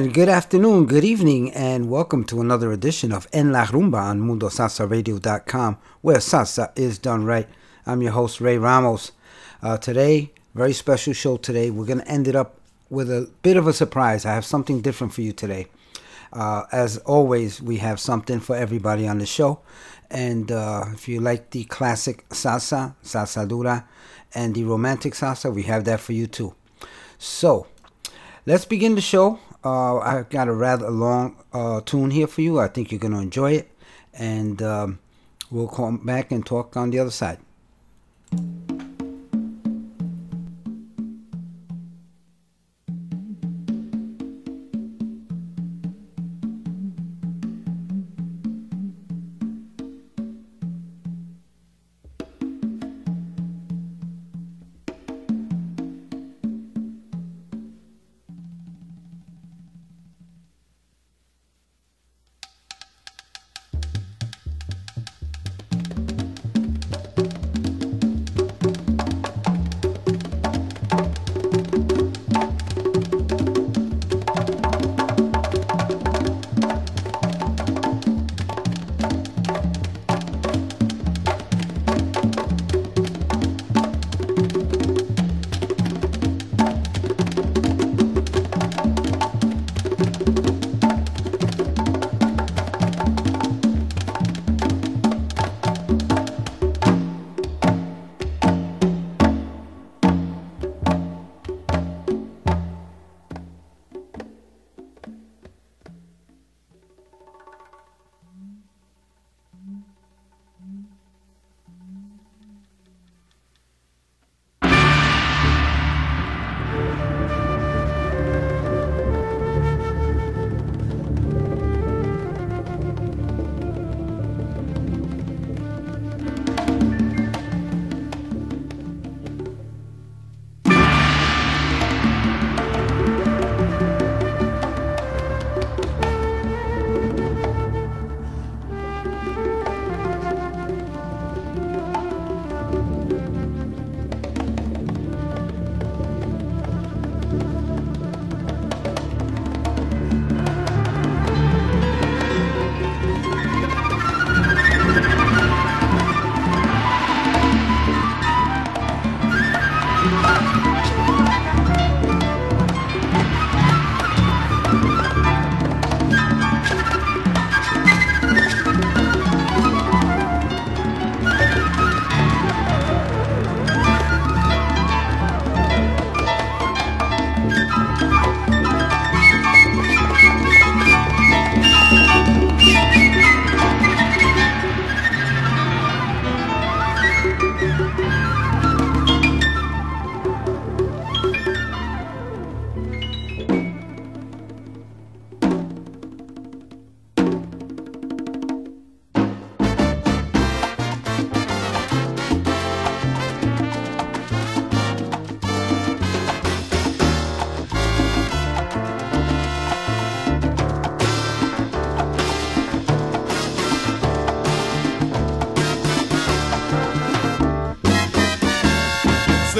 And good afternoon, good evening, and welcome to another edition of En La Rumba on MundoSalsaRadio.com, where salsa is done right. I'm your host, Ray Ramos. Uh, today, very special show today. We're going to end it up with a bit of a surprise. I have something different for you today. Uh, as always, we have something for everybody on the show. And uh, if you like the classic salsa, salsa dura, and the romantic salsa, we have that for you too. So, let's begin the show. Uh, I got a rather long uh, tune here for you. I think you're going to enjoy it. And um, we'll come back and talk on the other side.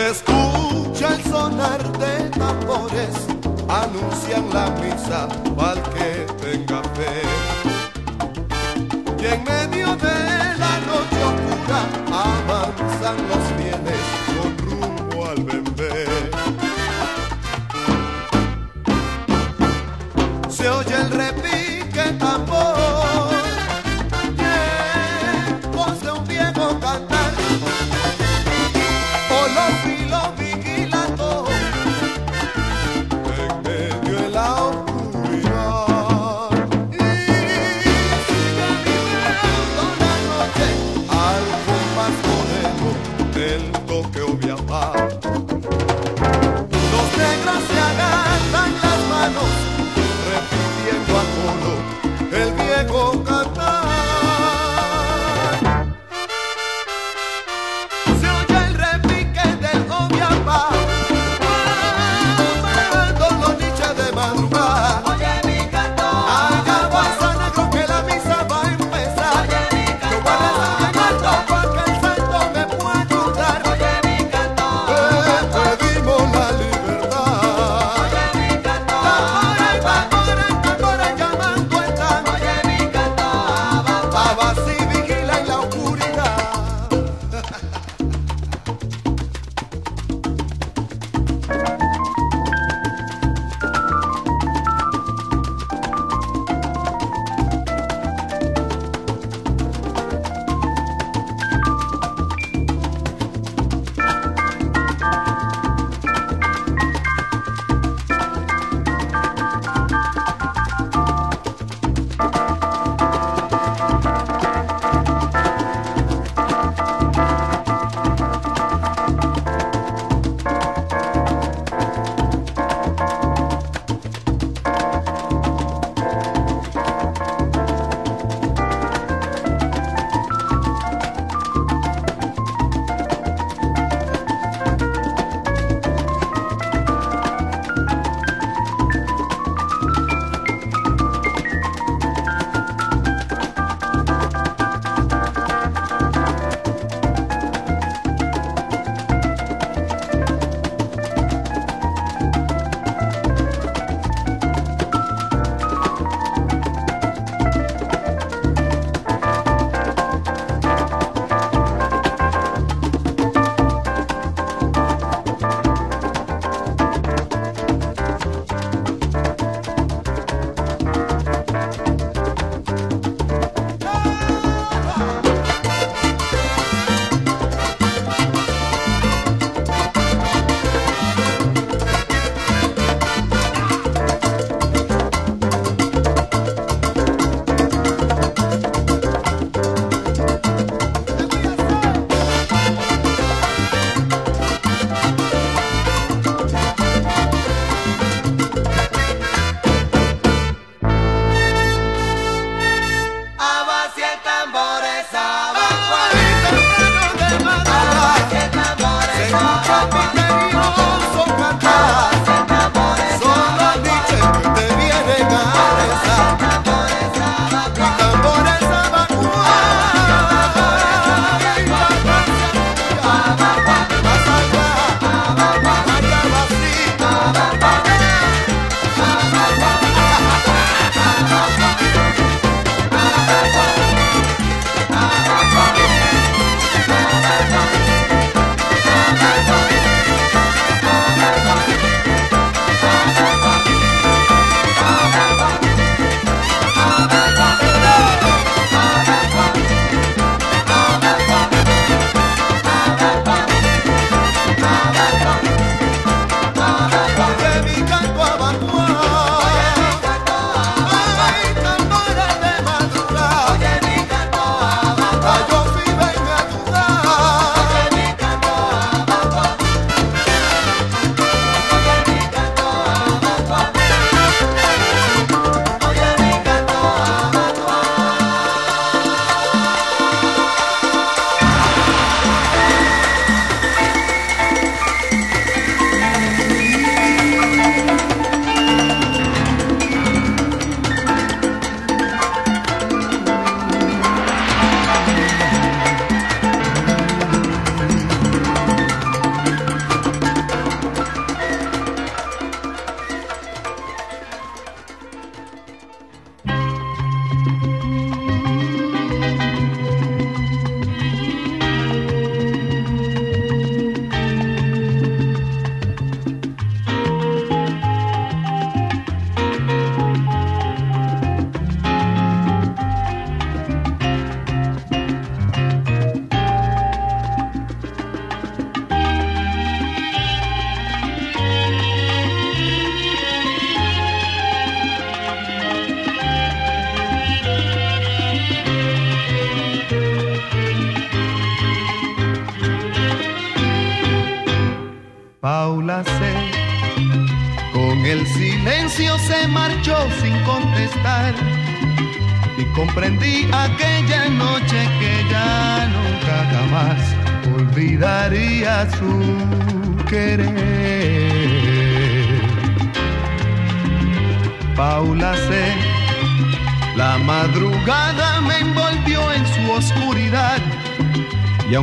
Escucha el sonar de tambores, anuncian la misa para que tenga fe.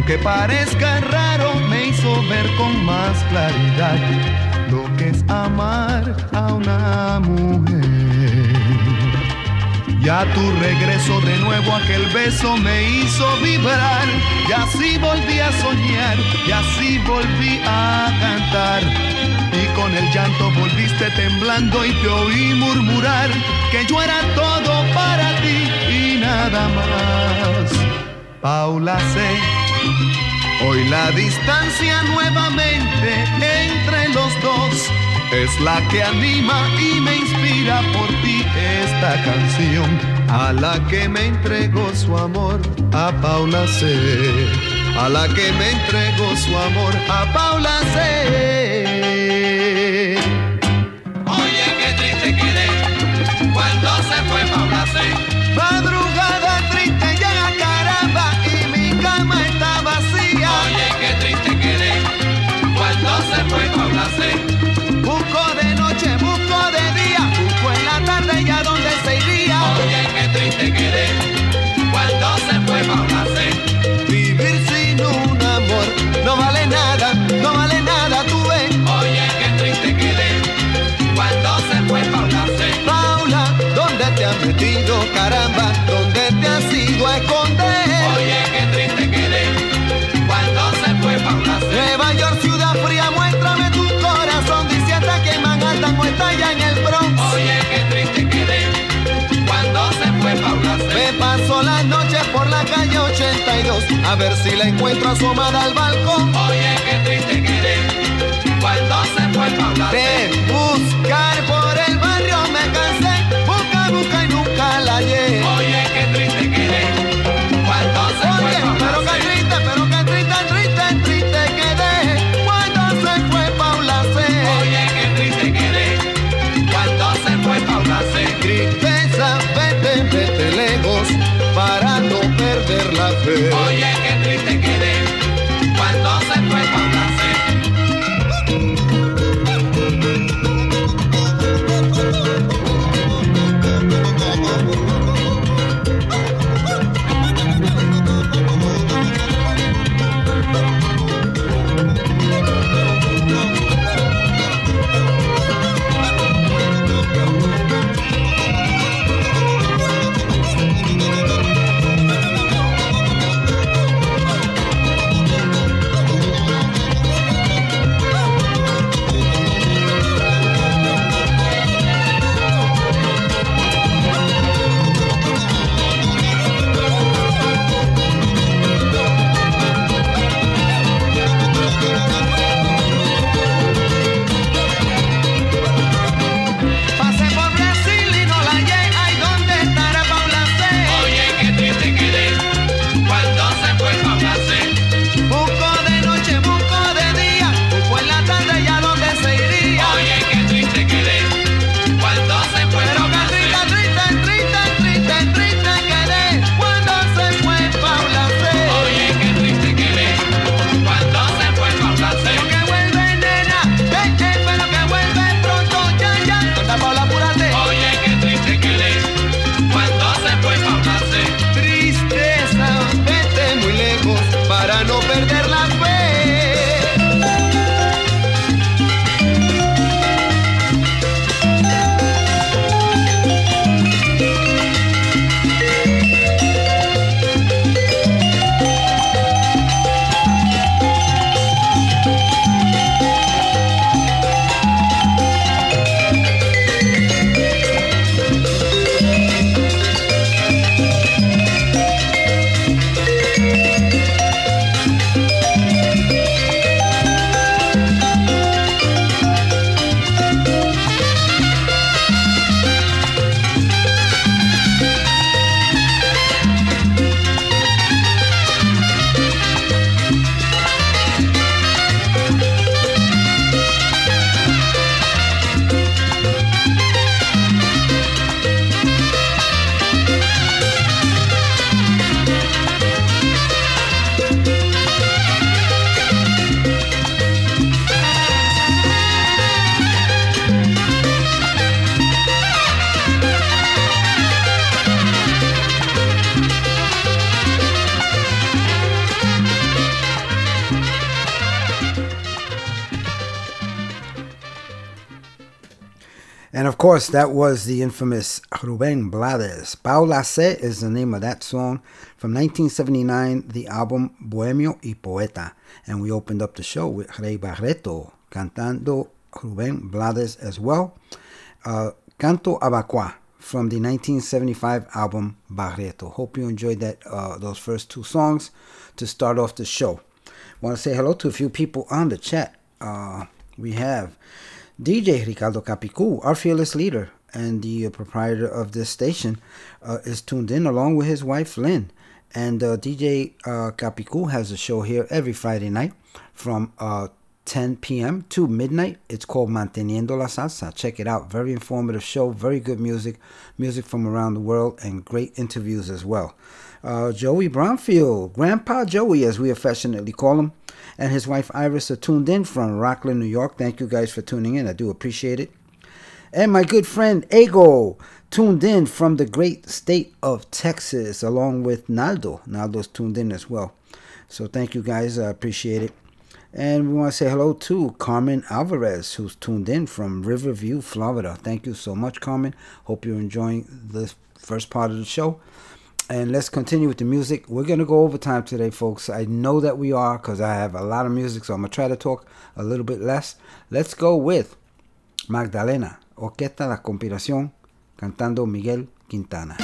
Aunque parezca raro me hizo ver con más claridad lo que es amar a una mujer. Ya tu regreso de nuevo aquel beso me hizo vibrar y así volví a soñar y así volví a cantar. Y con el llanto volviste temblando y te oí murmurar que yo era todo para ti y nada más. Paula sé, hoy la distancia nuevamente entre los dos es la que anima y me inspira por ti esta canción a la que me entregó su amor a Paula C. A la que me entregó su amor a Paula C. caramba? ¿Dónde te has ido a esconder? Oye, qué triste quedé cuando se fue Paula. Nueva York, ciudad fría, muéstrame tu corazón, diciendo que Manhattan no está ya en el Bronx. Oye, qué triste quedé me paso las noches por la calle 82 a ver si la encuentro asomada al balcón. Oye, qué triste quedé cuando se fue Paula. De buscar Oh, fe. Oye, That was the infamous Ruben Blades. Paula C is the name of that song from 1979, the album Bohemio y Poeta. And we opened up the show with Rey Barretto cantando Ruben Blades as well. Uh, Canto Abacua from the 1975 album Barretto. Hope you enjoyed that uh, those first two songs to start off the show. Want to say hello to a few people on the chat. Uh, we have DJ Ricardo Capicu, our fearless leader and the proprietor of this station, uh, is tuned in along with his wife Lynn. And uh, DJ uh, Capicu has a show here every Friday night from uh, 10 p.m. to midnight. It's called Manteniendo la Salsa. Check it out. Very informative show, very good music, music from around the world, and great interviews as well. Uh, Joey Bromfield, Grandpa Joey, as we affectionately call him, and his wife Iris are tuned in from Rockland, New York. Thank you guys for tuning in. I do appreciate it. And my good friend Ego tuned in from the great state of Texas, along with Naldo. Naldo's tuned in as well. So thank you guys. I appreciate it. And we want to say hello to Carmen Alvarez, who's tuned in from Riverview, Florida. Thank you so much, Carmen. Hope you're enjoying the first part of the show. And let's continue with the music. We're going to go overtime today, folks. I know that we are because I have a lot of music, so I'm going to try to talk a little bit less. Let's go with Magdalena, Orquesta La Conspiración, cantando Miguel Quintana.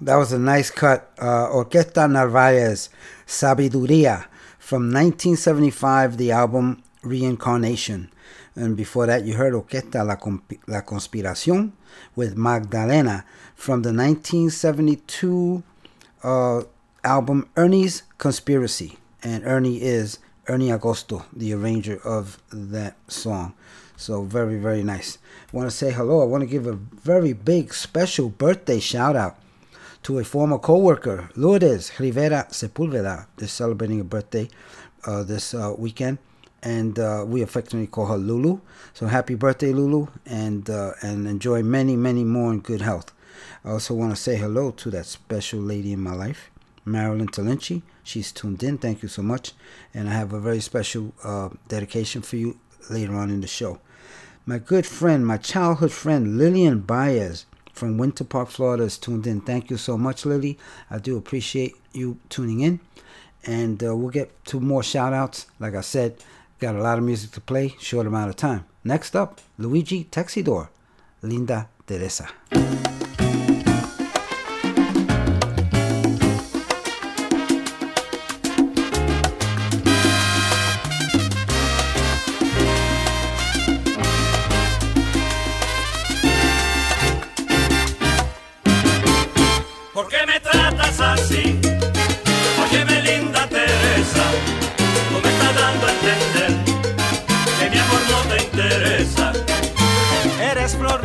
that was a nice cut. Uh, Orquesta Narvaez, Sabiduría, from 1975, the album Reincarnation. And before that, you heard Orquesta La, La Conspiración with Magdalena from the 1972 uh, album Ernie's Conspiracy. And Ernie is Ernie Agosto, the arranger of that song. So, very, very nice. I want to say hello. I want to give a very big special birthday shout out to a former co-worker, Lourdes Rivera Sepulveda, is celebrating her birthday uh, this uh, weekend, and uh, we affectionately call her Lulu. So happy birthday, Lulu, and uh, and enjoy many, many more in good health. I also want to say hello to that special lady in my life, Marilyn Talinci. She's tuned in. Thank you so much, and I have a very special uh, dedication for you later on in the show. My good friend, my childhood friend, Lillian Baez from Winter Park, Florida, is tuned in. Thank you so much, Lily. I do appreciate you tuning in. And uh, we'll get to more shout outs. Like I said, got a lot of music to play, short amount of time. Next up, Luigi Texidor, Linda Teresa.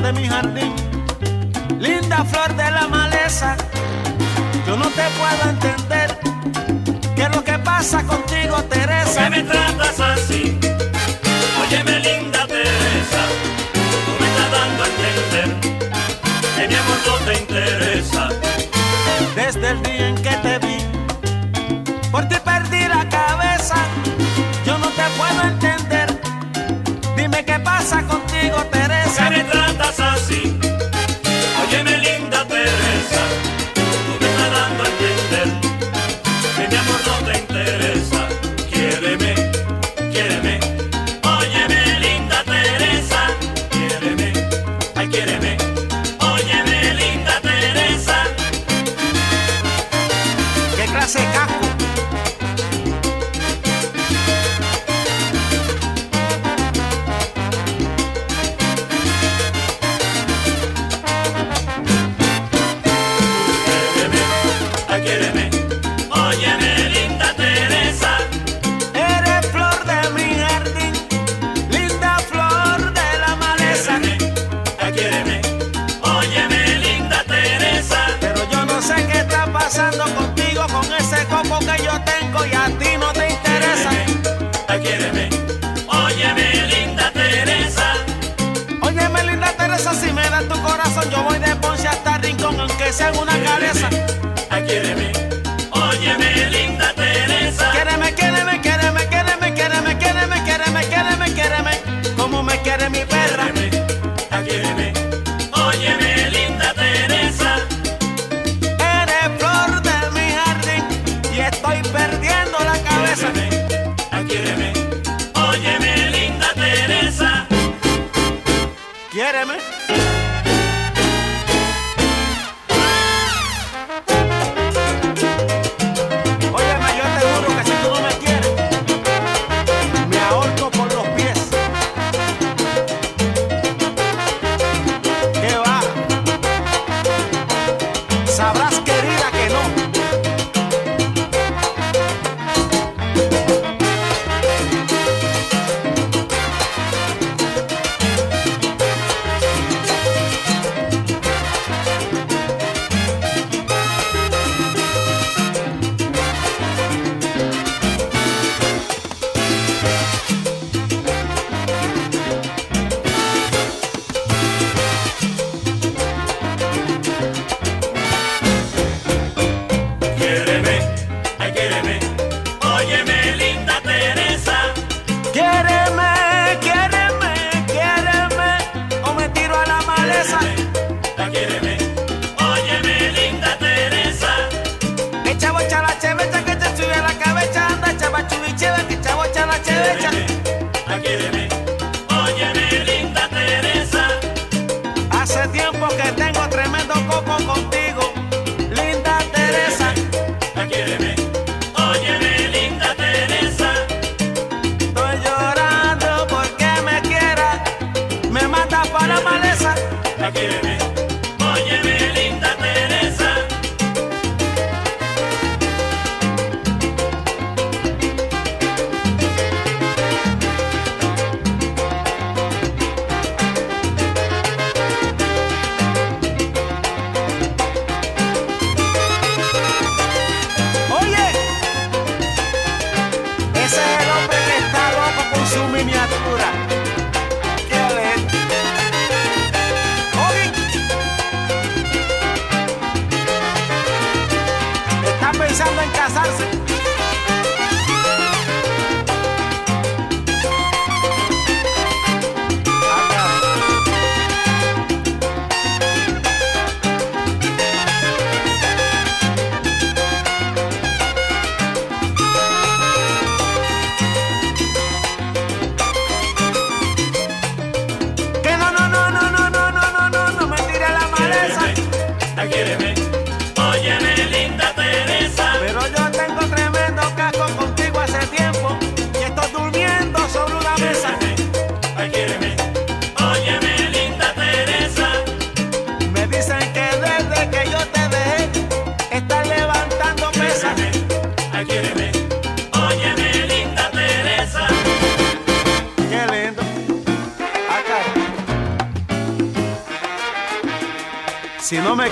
De mi jardín, linda flor de la maleza. Yo no te puedo entender qué es lo que pasa contigo, ¿Por Teresa. qué me tratas así?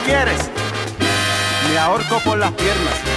quieres, me ahorco por las piernas.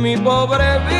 mi pobre vida.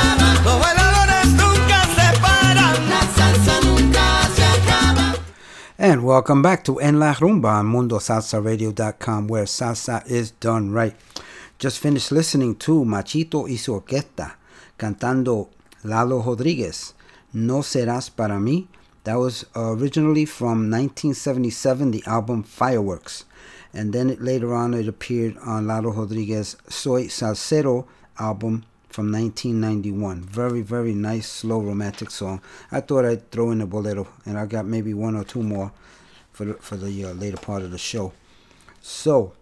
And welcome back to En La Rumba on MundoSalsaRadio.com, where salsa is done right. Just finished listening to Machito y su orquesta cantando Lalo Rodriguez, No Serás Para Mí. That was originally from 1977, the album Fireworks. And then it, later on it appeared on Lalo Rodriguez Soy Salsero album from 1991. Very, very nice, slow, romantic song. I thought I'd throw in a bolero, and I got maybe one or two more for the, for the uh, later part of the show. So,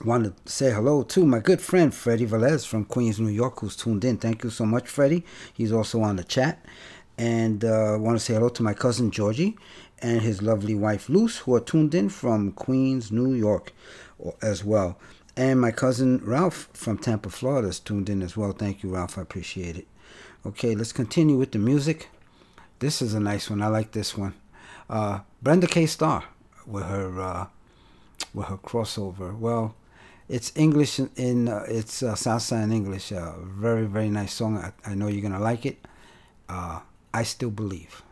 I want to say hello to my good friend Freddie Velez from Queens, New York, who's tuned in. Thank you so much, Freddie. He's also on the chat. And uh, want to say hello to my cousin Georgie and his lovely wife Luce, who are tuned in from Queens, New York, as well. And my cousin Ralph from Tampa, Florida, is tuned in as well. Thank you, Ralph. I appreciate it. Okay, let's continue with the music. This is a nice one. I like this one. Uh, Brenda K. Starr with her uh, with her crossover. Well, it's English in, uh, it's uh, salsa in English. Uh, very very nice song. I, I know you're gonna like it. Uh, I still believe.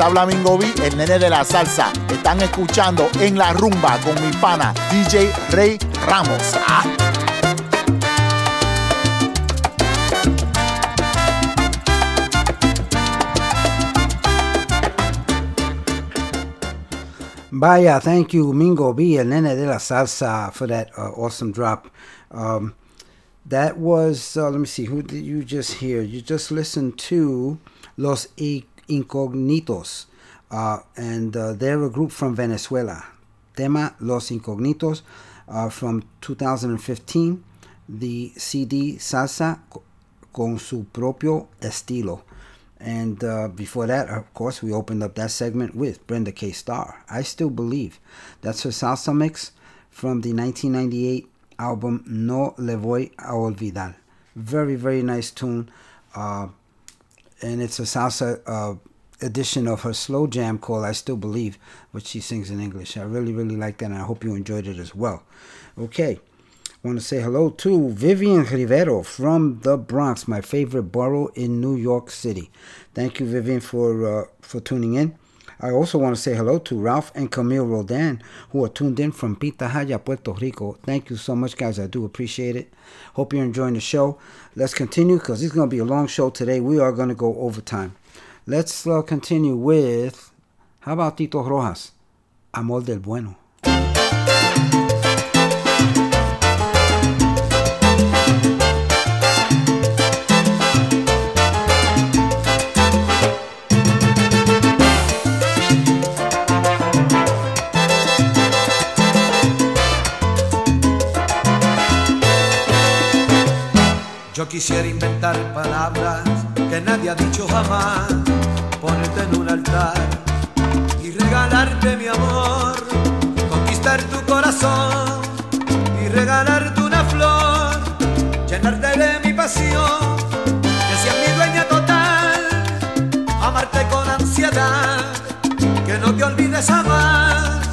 Habla Mingo B, el nene de la salsa. Están escuchando en la rumba con mi pana DJ Rey Ramos. Ah. Vaya, thank you, Mingo B and Nene de la Salsa for that uh, awesome drop. Um, that was, uh, let me see, who did you just hear? You just listened to Los Incognitos, uh, and uh, they're a group from Venezuela. Tema Los Incognitos uh, from 2015, the CD Salsa con su propio estilo. And uh, before that, of course, we opened up that segment with Brenda K. Starr. I still believe that's her salsa mix from the 1998 album No Le Voy a Olvidar. Very, very nice tune. Uh, and it's a salsa uh, edition of her slow jam called I Still Believe, which she sings in English. I really, really like that, and I hope you enjoyed it as well. Okay. want to say hello to Vivian Rivero from the Bronx, my favorite borough in New York City. Thank you, Vivian, for uh, for tuning in. I also want to say hello to Ralph and Camille Rodan, who are tuned in from Pitahaya, Puerto Rico. Thank you so much, guys. I do appreciate it. Hope you're enjoying the show. Let's continue because it's going to be a long show today. We are going to go overtime. Let's uh, continue with, how about Tito Rojas? Amor del Bueno. Yo quisiera inventar palabras que nadie ha dicho jamás, ponerte en un altar y regalarte mi amor, conquistar tu corazón y regalarte una flor, llenarte de mi pasión, que seas mi dueña total, amarte con ansiedad, que no te olvides jamás,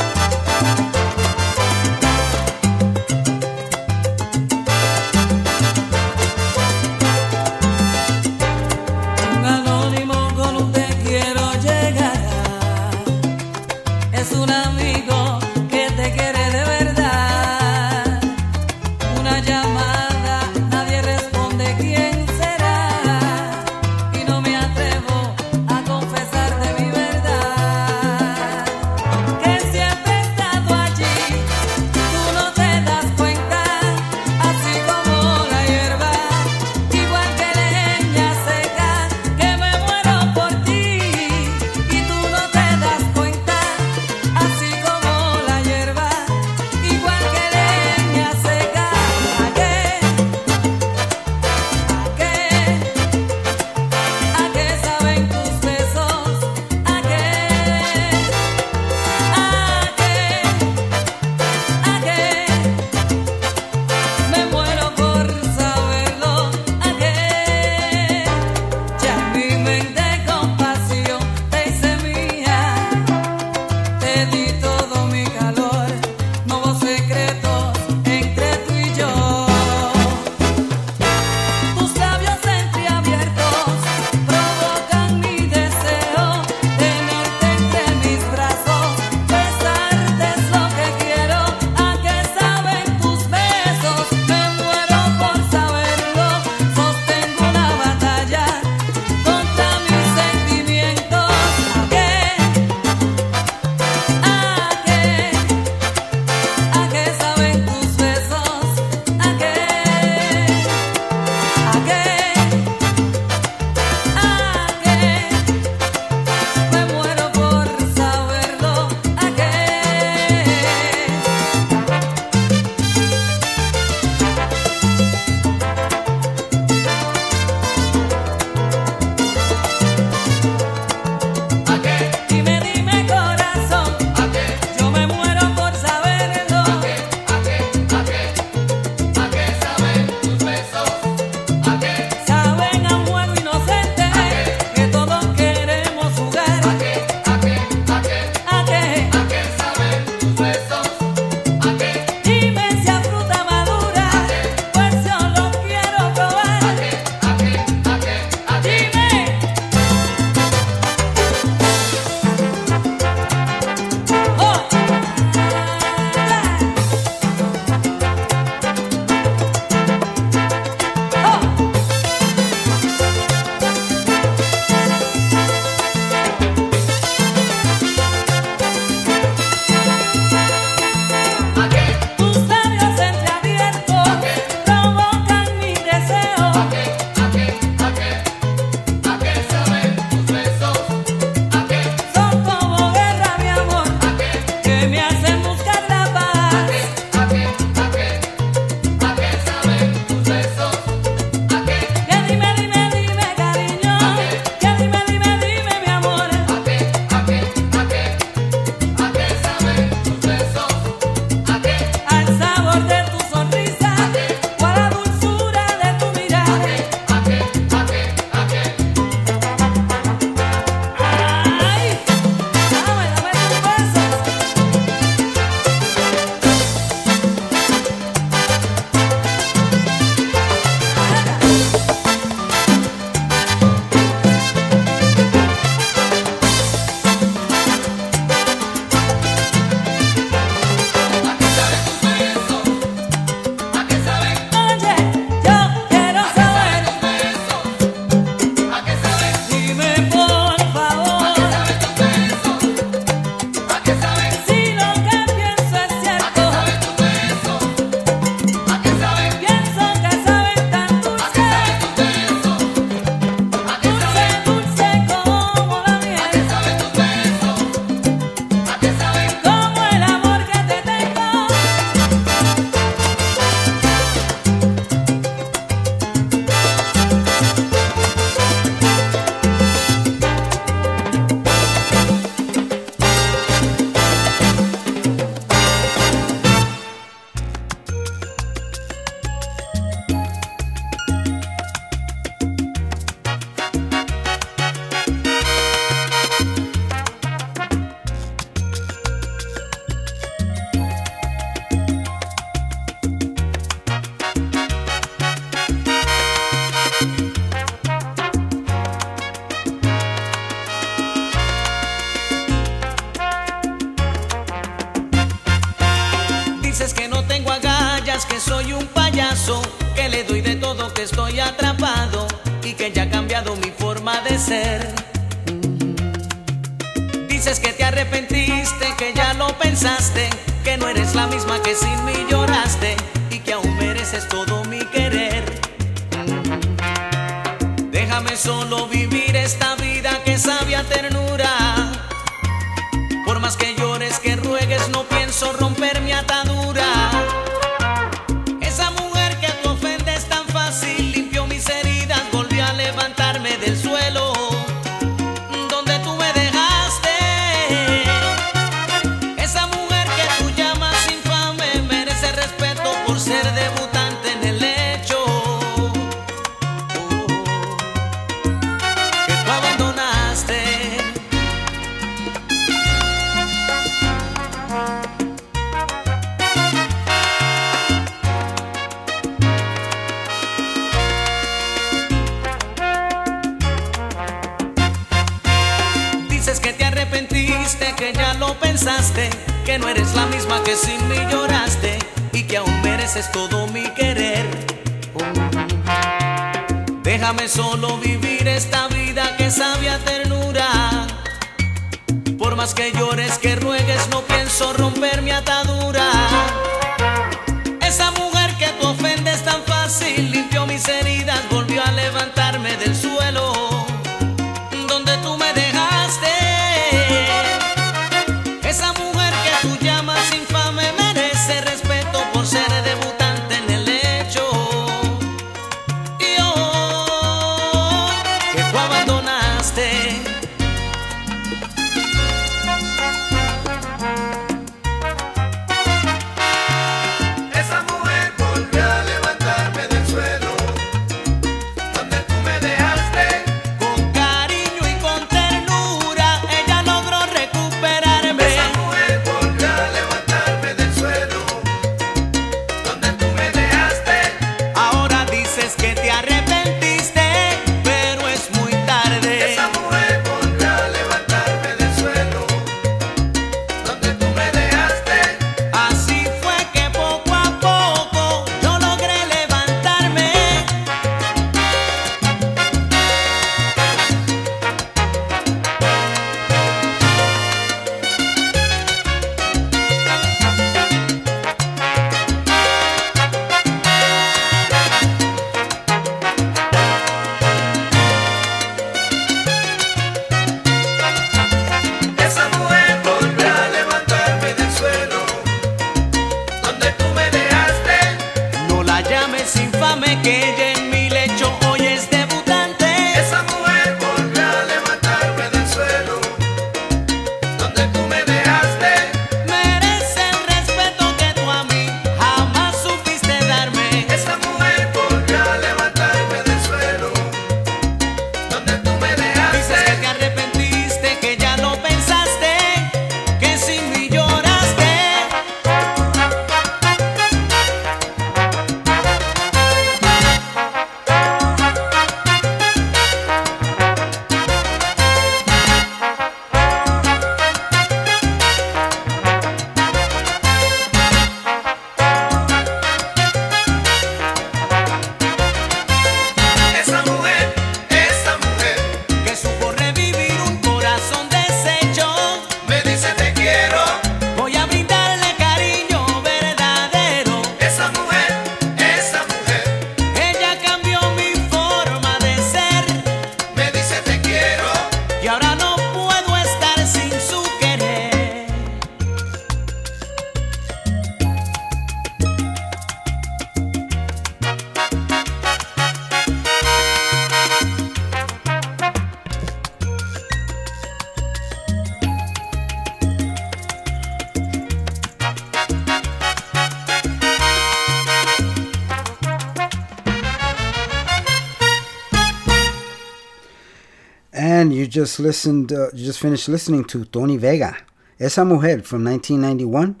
just listened, uh, just finished listening to Tony Vega. Esa Mujer from 1991.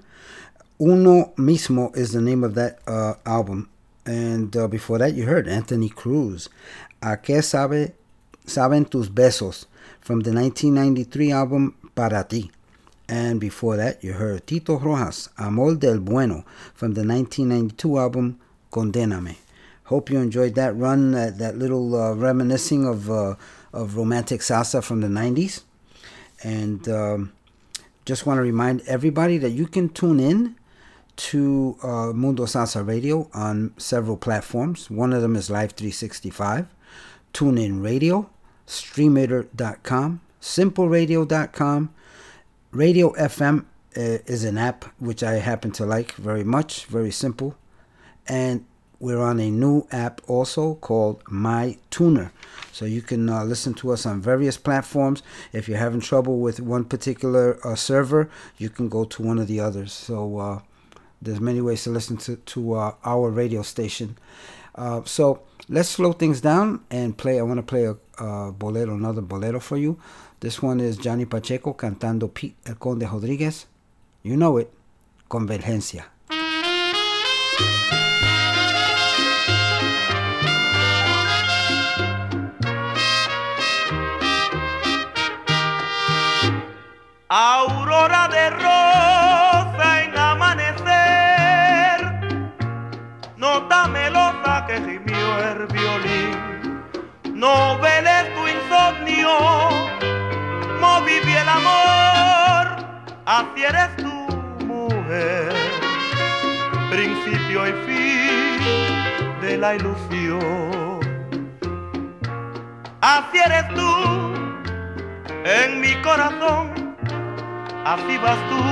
Uno Mismo is the name of that uh, album. And uh, before that, you heard Anthony Cruz. A que sabe, saben tus besos from the 1993 album Para Ti. And before that, you heard Tito Rojas, Amor del Bueno from the 1992 album Condename. Hope you enjoyed that run, that, that little uh, reminiscing of uh, of romantic salsa from the 90s. And um, just want to remind everybody that you can tune in to uh, Mundo Salsa Radio on several platforms. One of them is Live 365, TuneIn Radio, StreamItter.com, SimpleRadio.com. Radio FM uh, is an app which I happen to like very much, very simple. And we're on a new app also called My Tuner. So you can uh, listen to us on various platforms. If you're having trouble with one particular uh, server, you can go to one of the others. So uh, there's many ways to listen to, to uh, our radio station. Uh, so let's slow things down and play. I want to play a, a bolero, another bolero for you. This one is Johnny Pacheco cantando Pete El Conde Rodriguez. You know it, Convergencia. Aurora de rosa en amanecer, nota melosa que gimió el violín. No veles tu insomnio, moví el amor, así eres tu mujer, principio y fin de la ilusión. Así eres tú en mi corazón así vas tú,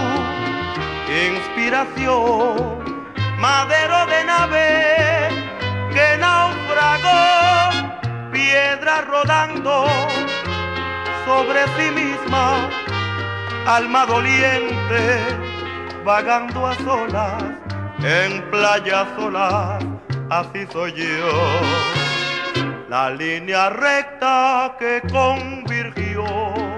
inspiración, madero de nave que naufragó, piedra rodando sobre sí misma, alma doliente, vagando a solas, en playas solas, así soy yo. La línea recta que convirgió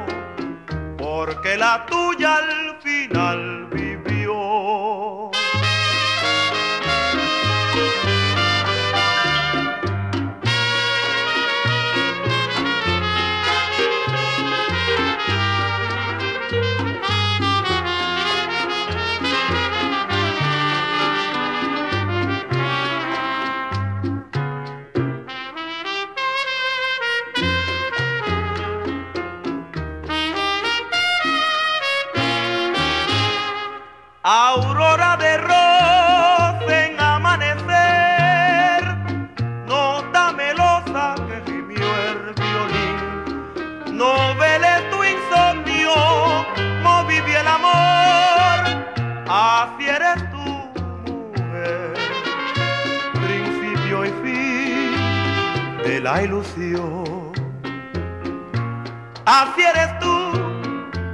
porque la tuya al final vivió. Aurora de rosa en amanecer, nota melosa que gimió el violín. No veles tu insomnio, moví el amor, así eres tu mujer, principio y fin de la ilusión. Así eres tú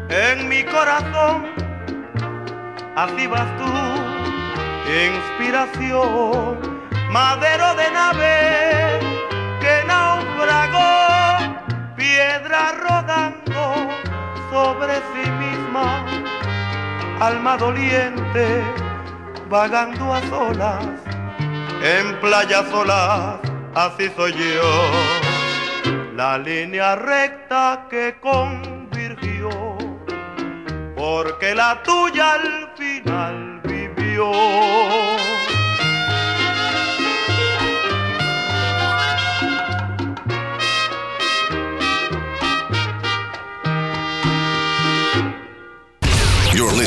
en mi corazón así vas tú, inspiración, madero de nave que naufragó, piedra rodando sobre sí misma, alma doliente, vagando a solas, en playas solas, así soy yo, la línea recta que convirgió porque la tuya al final vivió.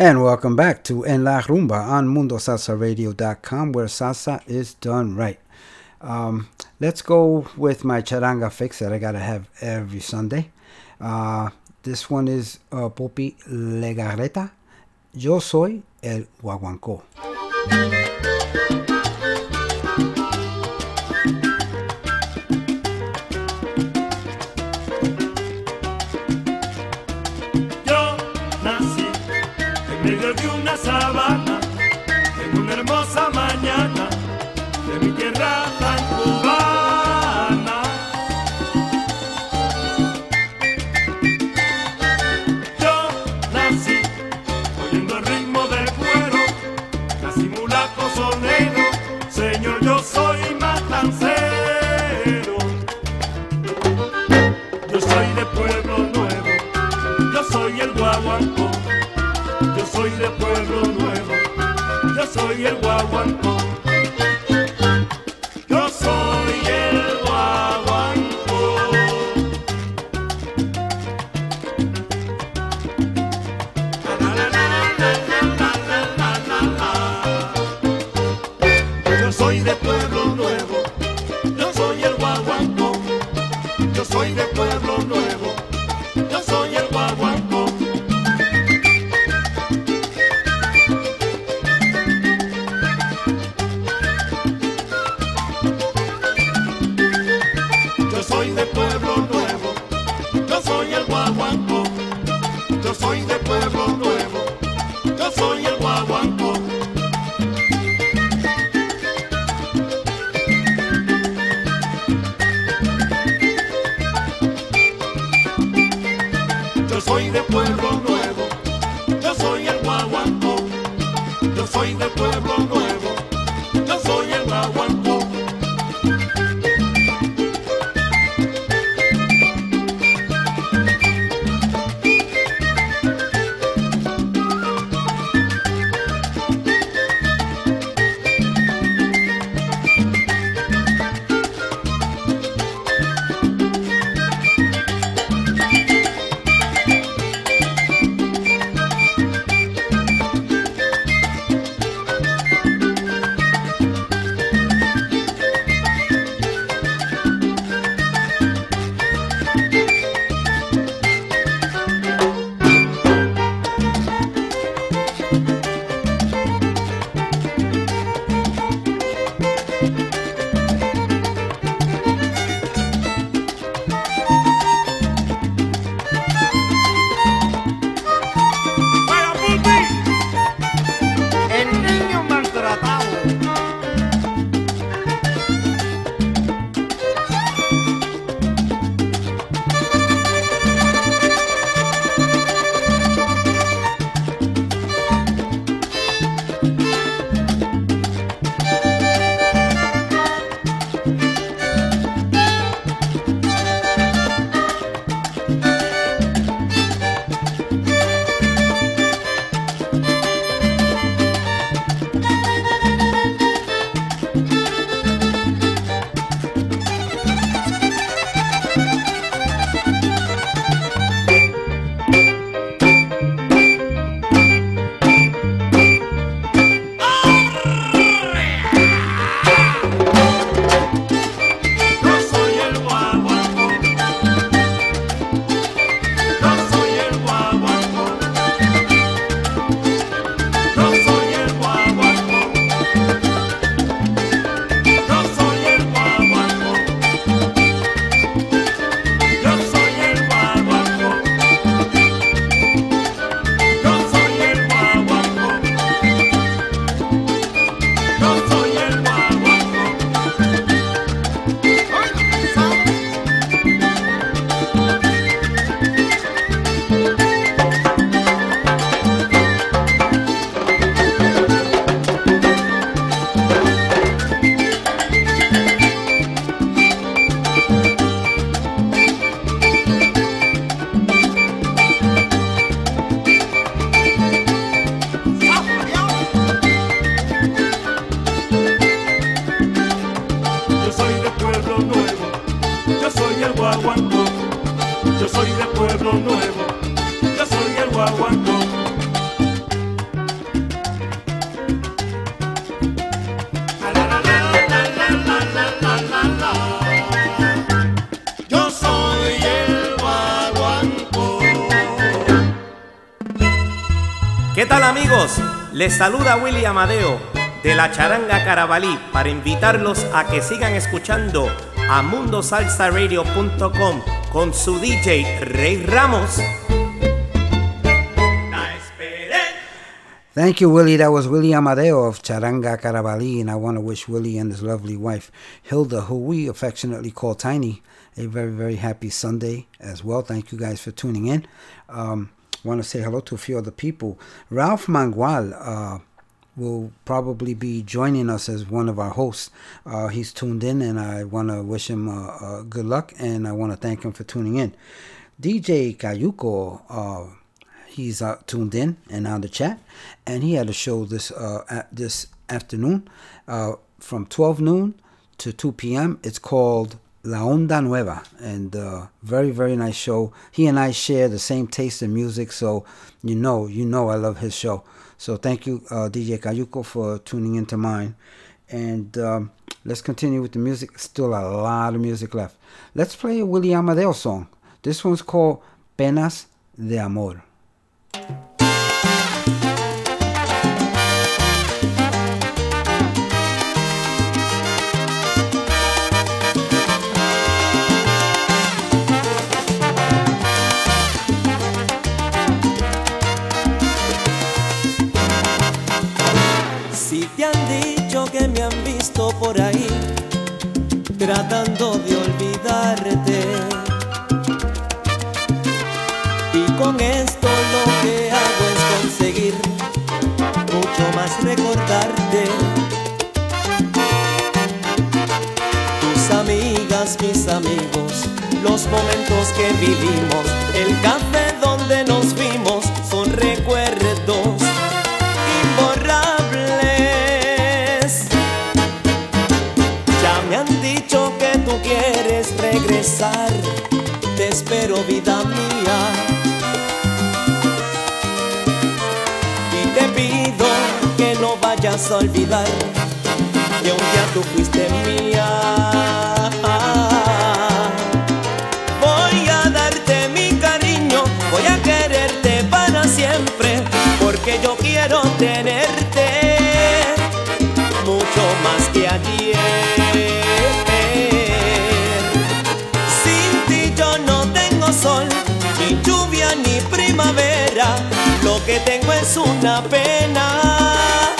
And welcome back to En La Rumba on MundoSalsaRadio.com, where salsa is done right. Um, let's go with my charanga fix that I gotta have every Sunday. Uh, this one is uh, Pupi Legarreta. Yo soy el guaguancó. Soy de pueblo nuevo, yo soy el guaguancó. Les saluda Willy Amadeo de la Charanga Carabalí para invitarlos a que sigan escuchando a mundosalsaradio.com con su DJ Rey Ramos. Thank you, Willie. That was Willie Amadeo of Charanga Carabali, and I want to wish Willie and his lovely wife, Hilda, who we affectionately call Tiny, a very, very happy Sunday as well. Thank you guys for tuning in. Um, want to say hello to a few other people. Ralph Mangual uh, will probably be joining us as one of our hosts. Uh, he's tuned in, and I want to wish him uh, uh, good luck, and I want to thank him for tuning in. DJ Kayuko, uh, he's uh, tuned in and on the chat, and he had a show this this afternoon from 12 noon to 2 p.m. It's called La Onda Nueva, and uh, very very nice show. He and I share the same taste in music, so you know you know I love his show. So thank you, uh, DJ Kayuko, for tuning into mine. And um, let's continue with the music. Still a lot of music left. Let's play a Willie Amadeo song. This one's called Penas de Amor. Por ahí tratando de olvidarte. Y con esto lo que hago es conseguir mucho más recordarte. Tus amigas mis amigos los momentos que vivimos el café donde nos vimos tú quieres regresar, te espero vida mía. Y te pido que no vayas a olvidar que un día tú fuiste mía. Voy a darte mi cariño, voy a quererte para siempre, porque yo quiero tenerte que tengo es una pena,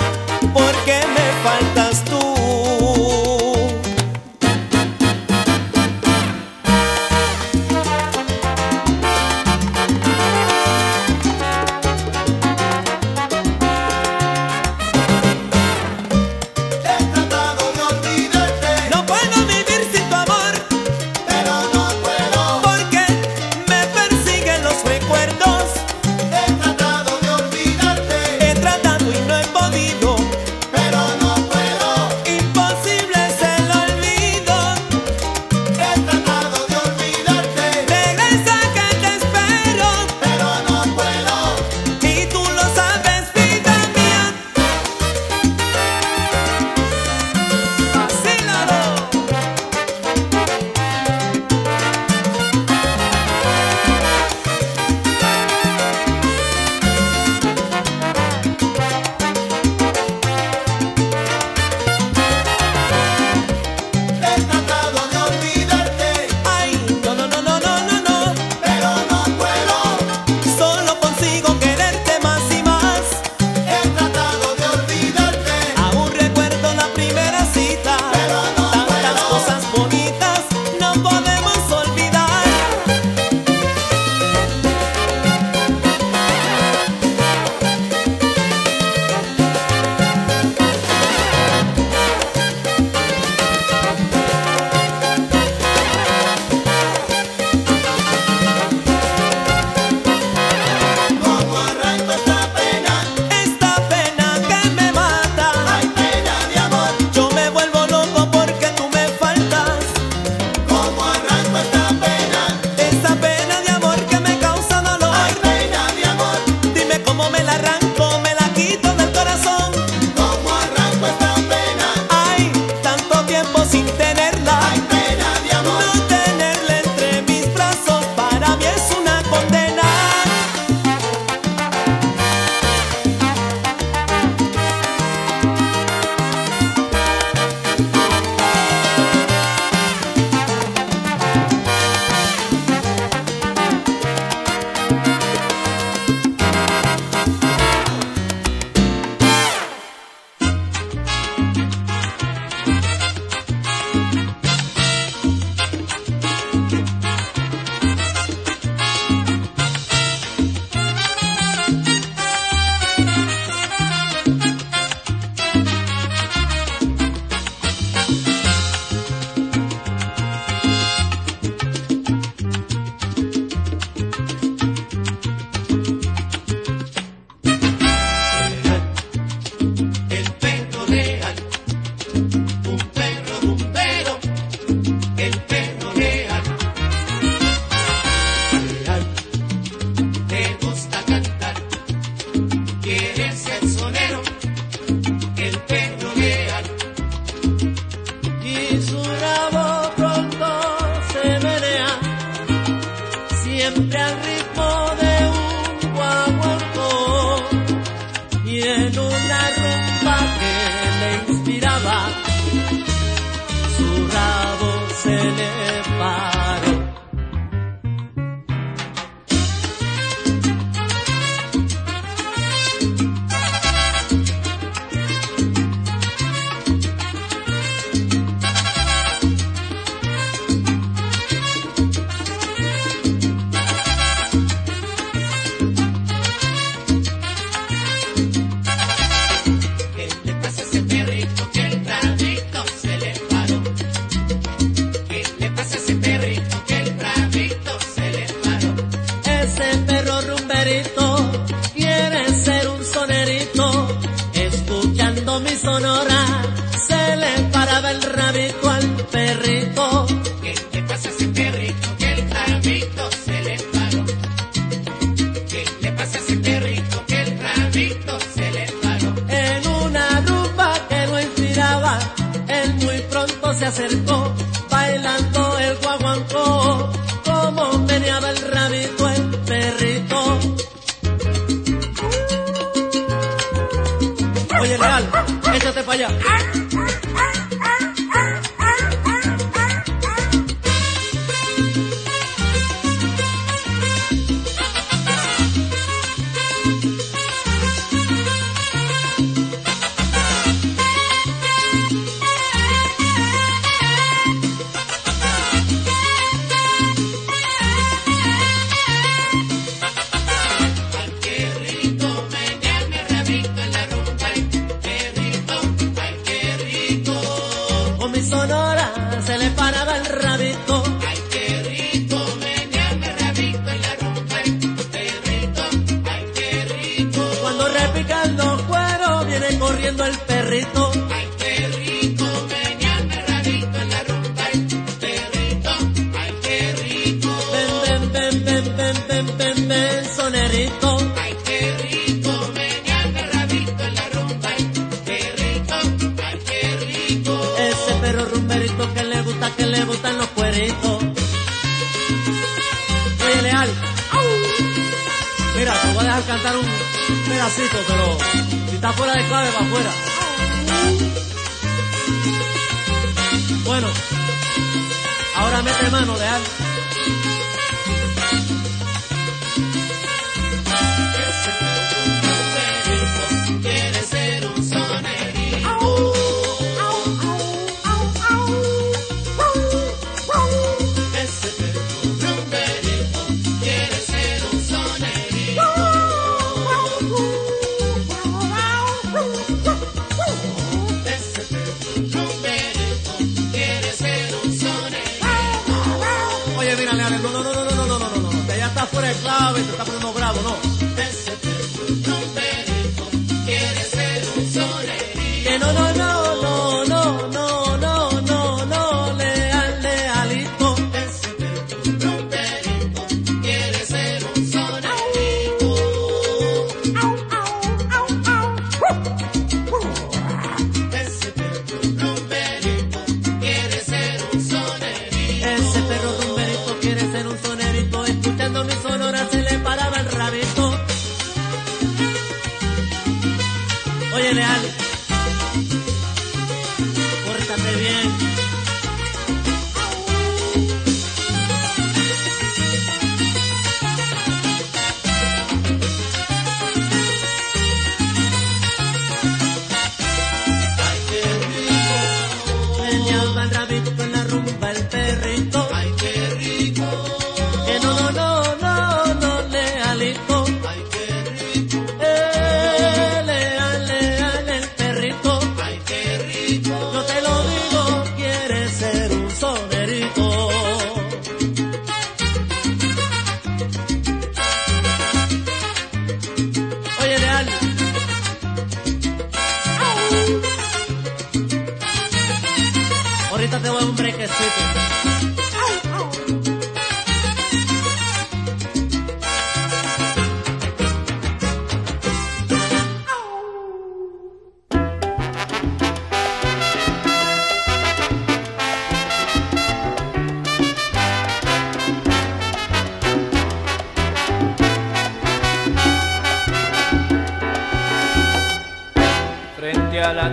de hombre que soy.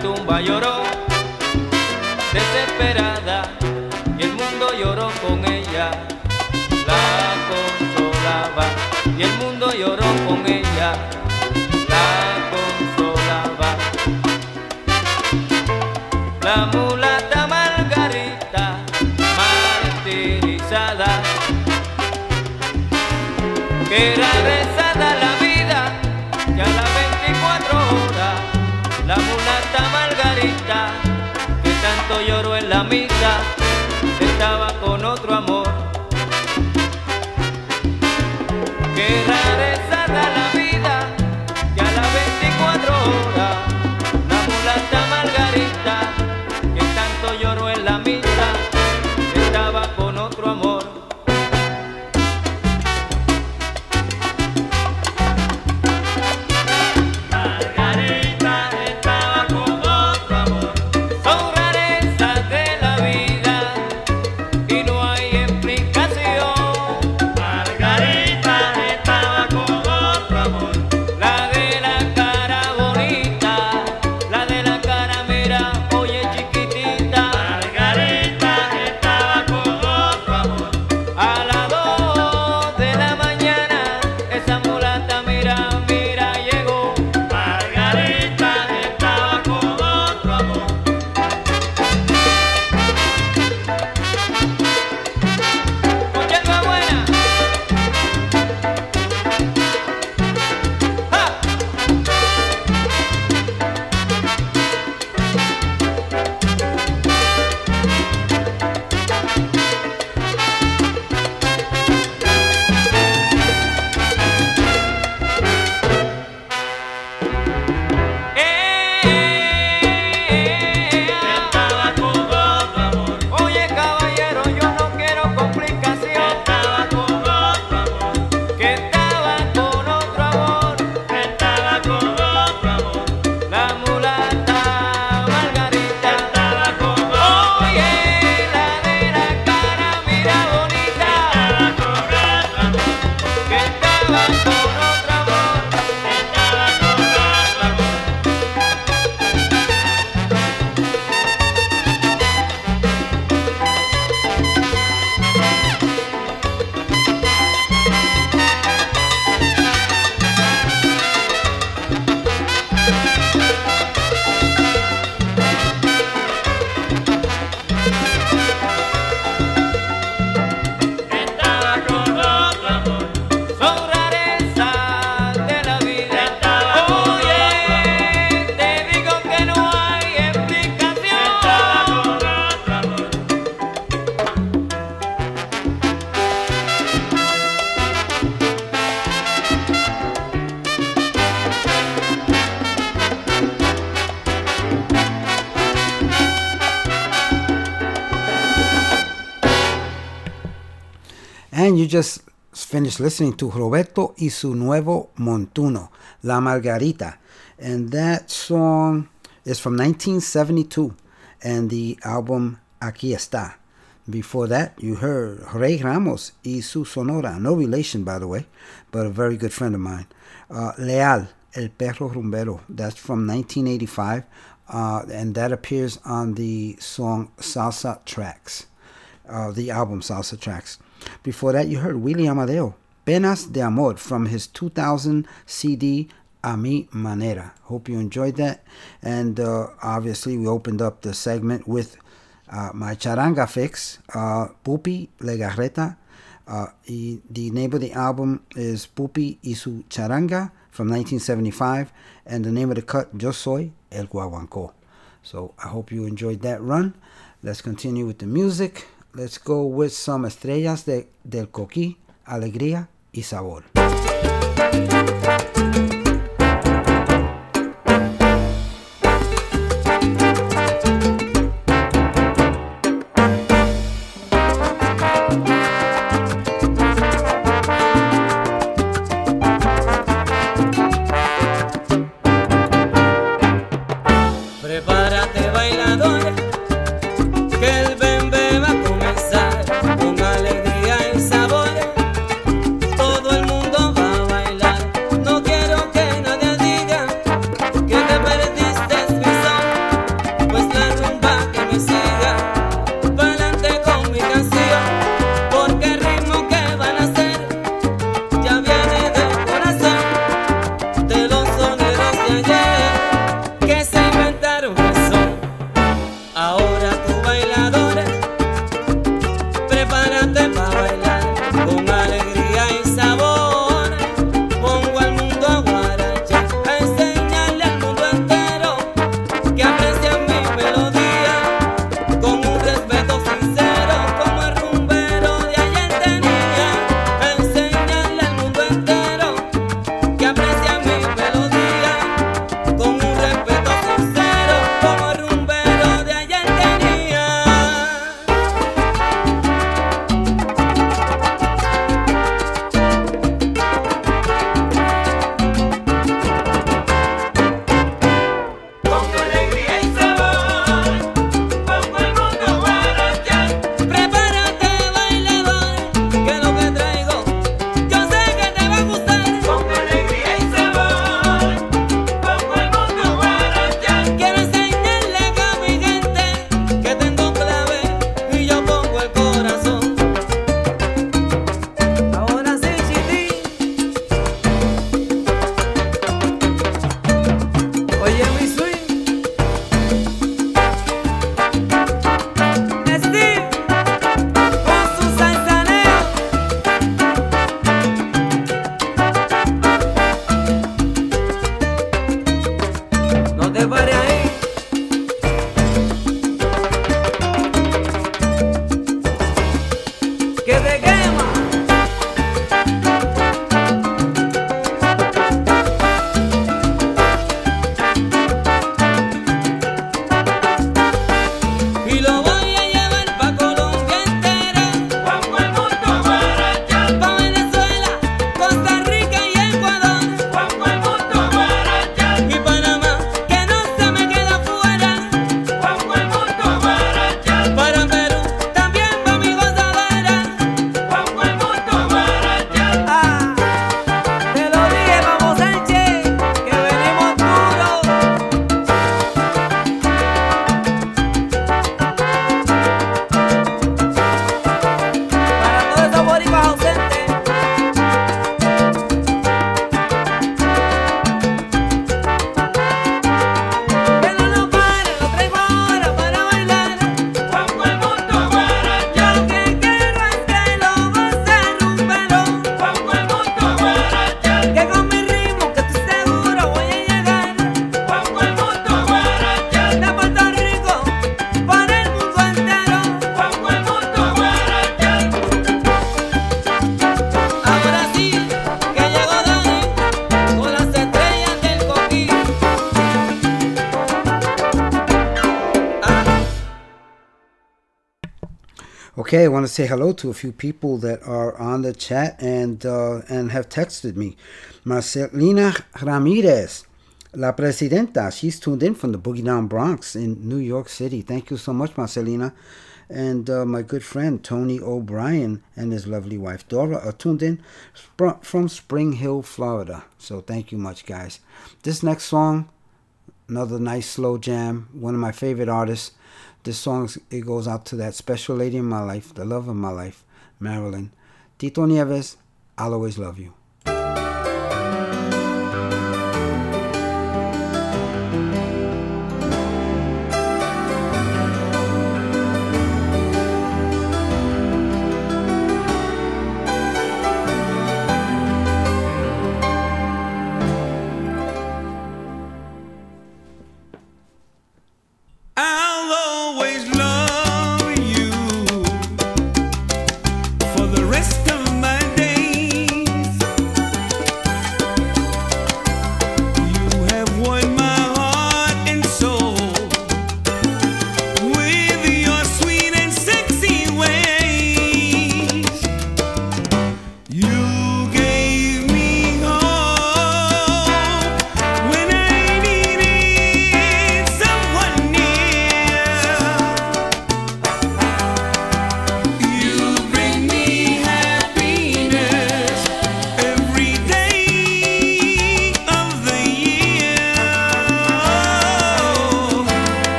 tumba lloró rato lloro en la misa you just finished listening to Roberto y su nuevo montuno, La Margarita. And that song is from 1972 and the album Aquí Está. Before that, you heard Rey Ramos y su Sonora. No relation, by the way, but a very good friend of mine. Uh, Leal, El Perro Rumbero. That's from 1985. Uh, and that appears on the song Salsa Tracks, uh, the album Salsa Tracks. Before that, you heard Willie Amadeo, Penas de Amor, from his 2000 CD A Mi Manera. Hope you enjoyed that. And uh, obviously, we opened up the segment with uh, my charanga fix, uh, Pupi Legarreta. Uh, y the name of the album is Pupi y su charanga from 1975, and the name of the cut, Yo Soy El Guaguancó. So I hope you enjoyed that run. Let's continue with the music. Let's go with some estrellas de, del coquí, alegría y sabor. Okay, I want to say hello to a few people that are on the chat and uh, and have texted me. Marcelina Ramirez, La Presidenta, she's tuned in from the Boogie Down Bronx in New York City. Thank you so much, Marcelina. And uh, my good friend Tony O'Brien and his lovely wife Dora are tuned in from Spring Hill, Florida. So thank you much, guys. This next song, another nice slow jam, one of my favorite artists. This song, it goes out to that special lady in my life, the love of my life, Marilyn. Tito Nieves, I'll always love you.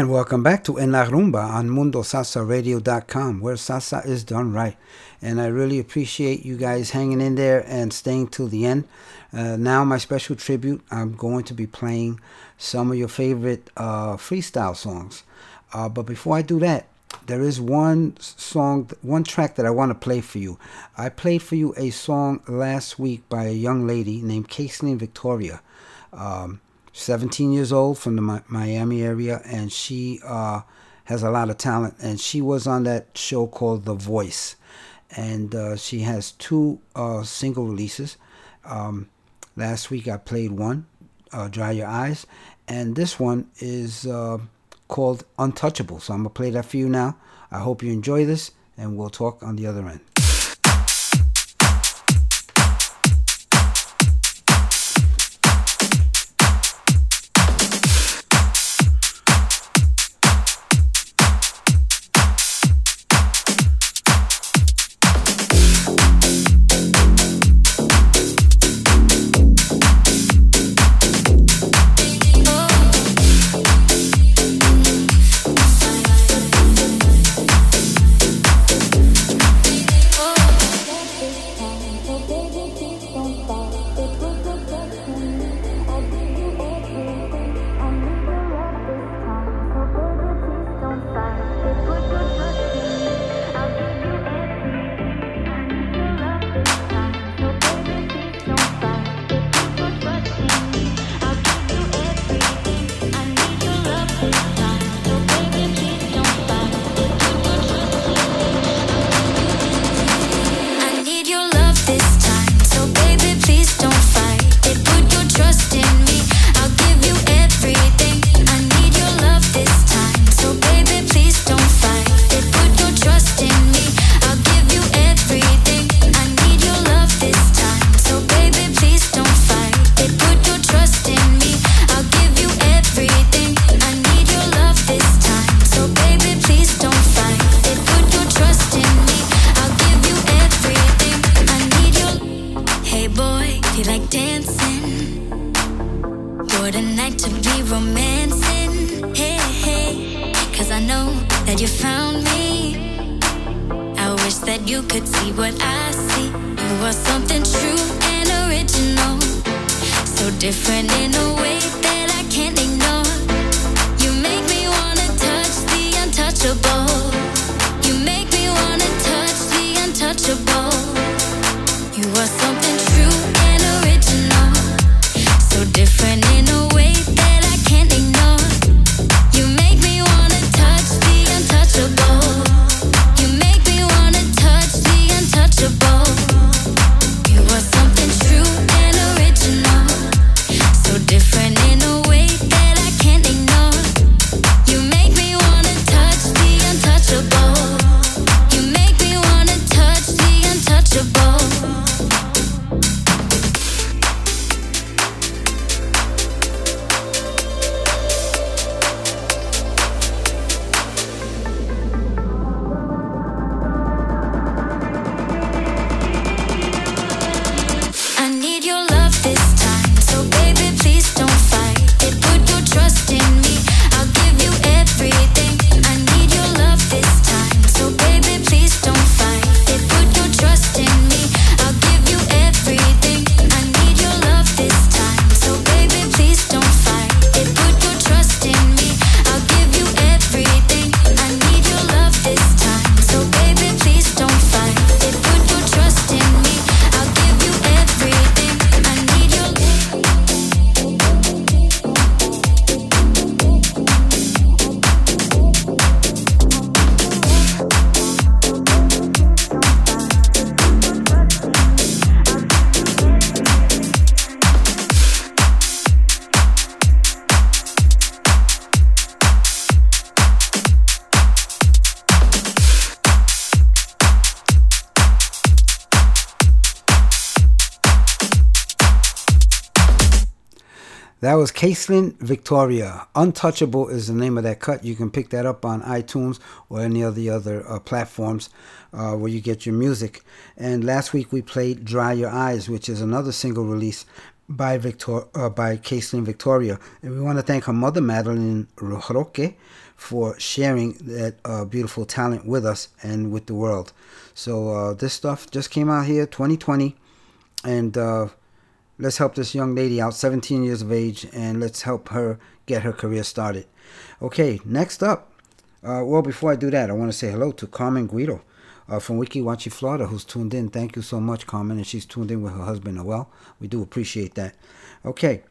And welcome back to En La Rumba on MundoSalsaRadio.com, where salsa is done right. And I really appreciate you guys hanging in there and staying till the end. Uh, now, my special tribute, I'm going to be playing some of your favorite uh, freestyle songs. Uh, but before I do that, there is one song, one track that I want to play for you. I played for you a song last week by a young lady named Caitlin Victoria. Um, 17 years old from the Mi- Miami area, and she uh, has a lot of talent. And she was on that show called The Voice, and uh, she has two uh, single releases. Um, last week I played one, uh, Dry Your Eyes, and this one is uh, called Untouchable. So I'm gonna play that for you now. I hope you enjoy this, and we'll talk on the other end. Like dancing. What a night to be romancing. Hey, hey, cause I know that you found me. I wish that you could see what I see. You are something true and original. So different in a way that I can't ignore. You make me wanna touch the untouchable. You make me wanna touch the untouchable. You are something true. So different in a way that I can't ignore. Caitlin Victoria. Untouchable is the name of that cut. You can pick that up on iTunes or any of the other uh, platforms uh, where you get your music. And last week we played Dry Your Eyes, which is another single release by Victor uh, by Caitlin Victoria. And we want to thank her mother, Madeline Roque, for sharing that uh, beautiful talent with us and with the world. So uh, this stuff just came out here 2020. And uh, let's help this young lady out, 17 years of age, and let's help her get her career started. Okay, next up. Uh, well, before I do that, I want to say hello to Carmen Guido uh, from Weeki Wachee, Florida, who's tuned in. Thank you so much, Carmen, and she's tuned in with her husband, Noel. We do appreciate that. Okay,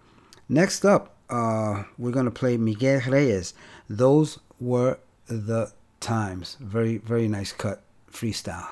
next up, uh, we're going to play Miguel Reyes. Those were the times. Very, very nice cut, freestyle.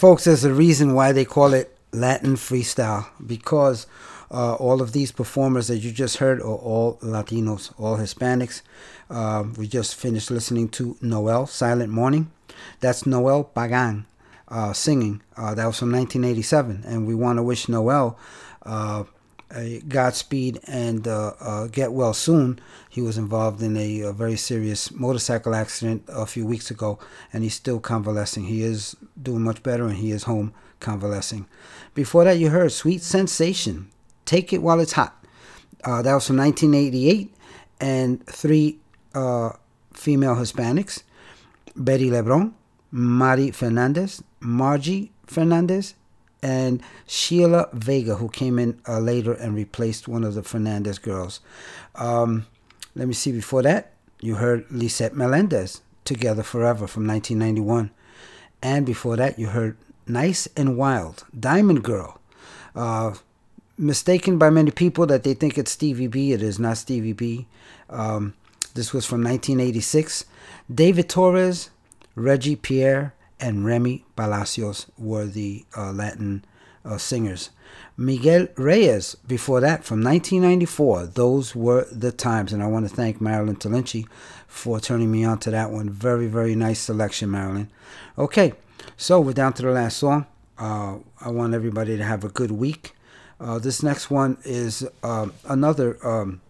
Folks, there's a reason why they call it Latin freestyle because uh, all of these performers that you just heard are all Latinos, all Hispanics. Uh, we just finished listening to Noel, Silent Morning. That's Noel Pagan uh, singing. Uh, that was from 1987. And we want to wish Noel uh, Godspeed and uh, uh, get well soon. He was involved in a, a very serious motorcycle accident a few weeks ago, and he's still convalescing. He is doing much better, and he is home convalescing. Before that, you heard Sweet Sensation, Take It While It's Hot. Uh, that was from 1988, and three uh, female Hispanics Betty Lebron, Mari Fernandez, Margie Fernandez, and Sheila Vega, who came in uh, later and replaced one of the Fernandez girls. Um, let me see, before that, you heard Lisette Melendez, Together Forever from 1991. And before that, you heard Nice and Wild, Diamond Girl. Uh, mistaken by many people that they think it's Stevie B. It is not Stevie B. Um, this was from 1986. David Torres, Reggie Pierre, and Remy Palacios were the uh, Latin uh, singers. Miguel Reyes, before that, from 1994. Those were the times. And I want to thank Marilyn Talinci for turning me on to that one. Very, very nice selection, Marilyn. Okay, so we're down to the last song. Uh, I want everybody to have a good week. Uh, this next one is um, another um,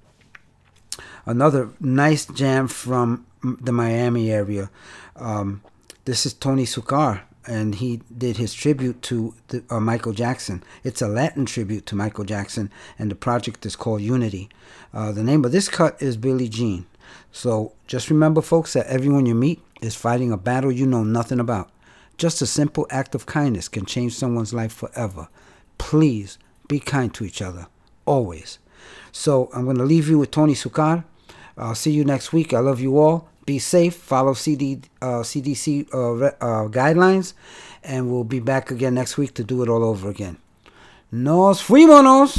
another nice jam from the Miami area. Um, this is Tony Sucar, and he did his tribute to the, uh, Michael Jackson. It's a Latin tribute to Michael Jackson, and the project is called Unity. Uh, the name of this cut is Billie Jean. So just remember, folks, that everyone you meet is fighting a battle you know nothing about. Just a simple act of kindness can change someone's life forever. Please be kind to each other, always. So I'm going to leave you with Tony Sucar. I'll see you next week. I love you all. Be safe. Follow CD, uh, CDC uh, uh, guidelines. And we'll be back again next week to do it all over again. Nos fuimos.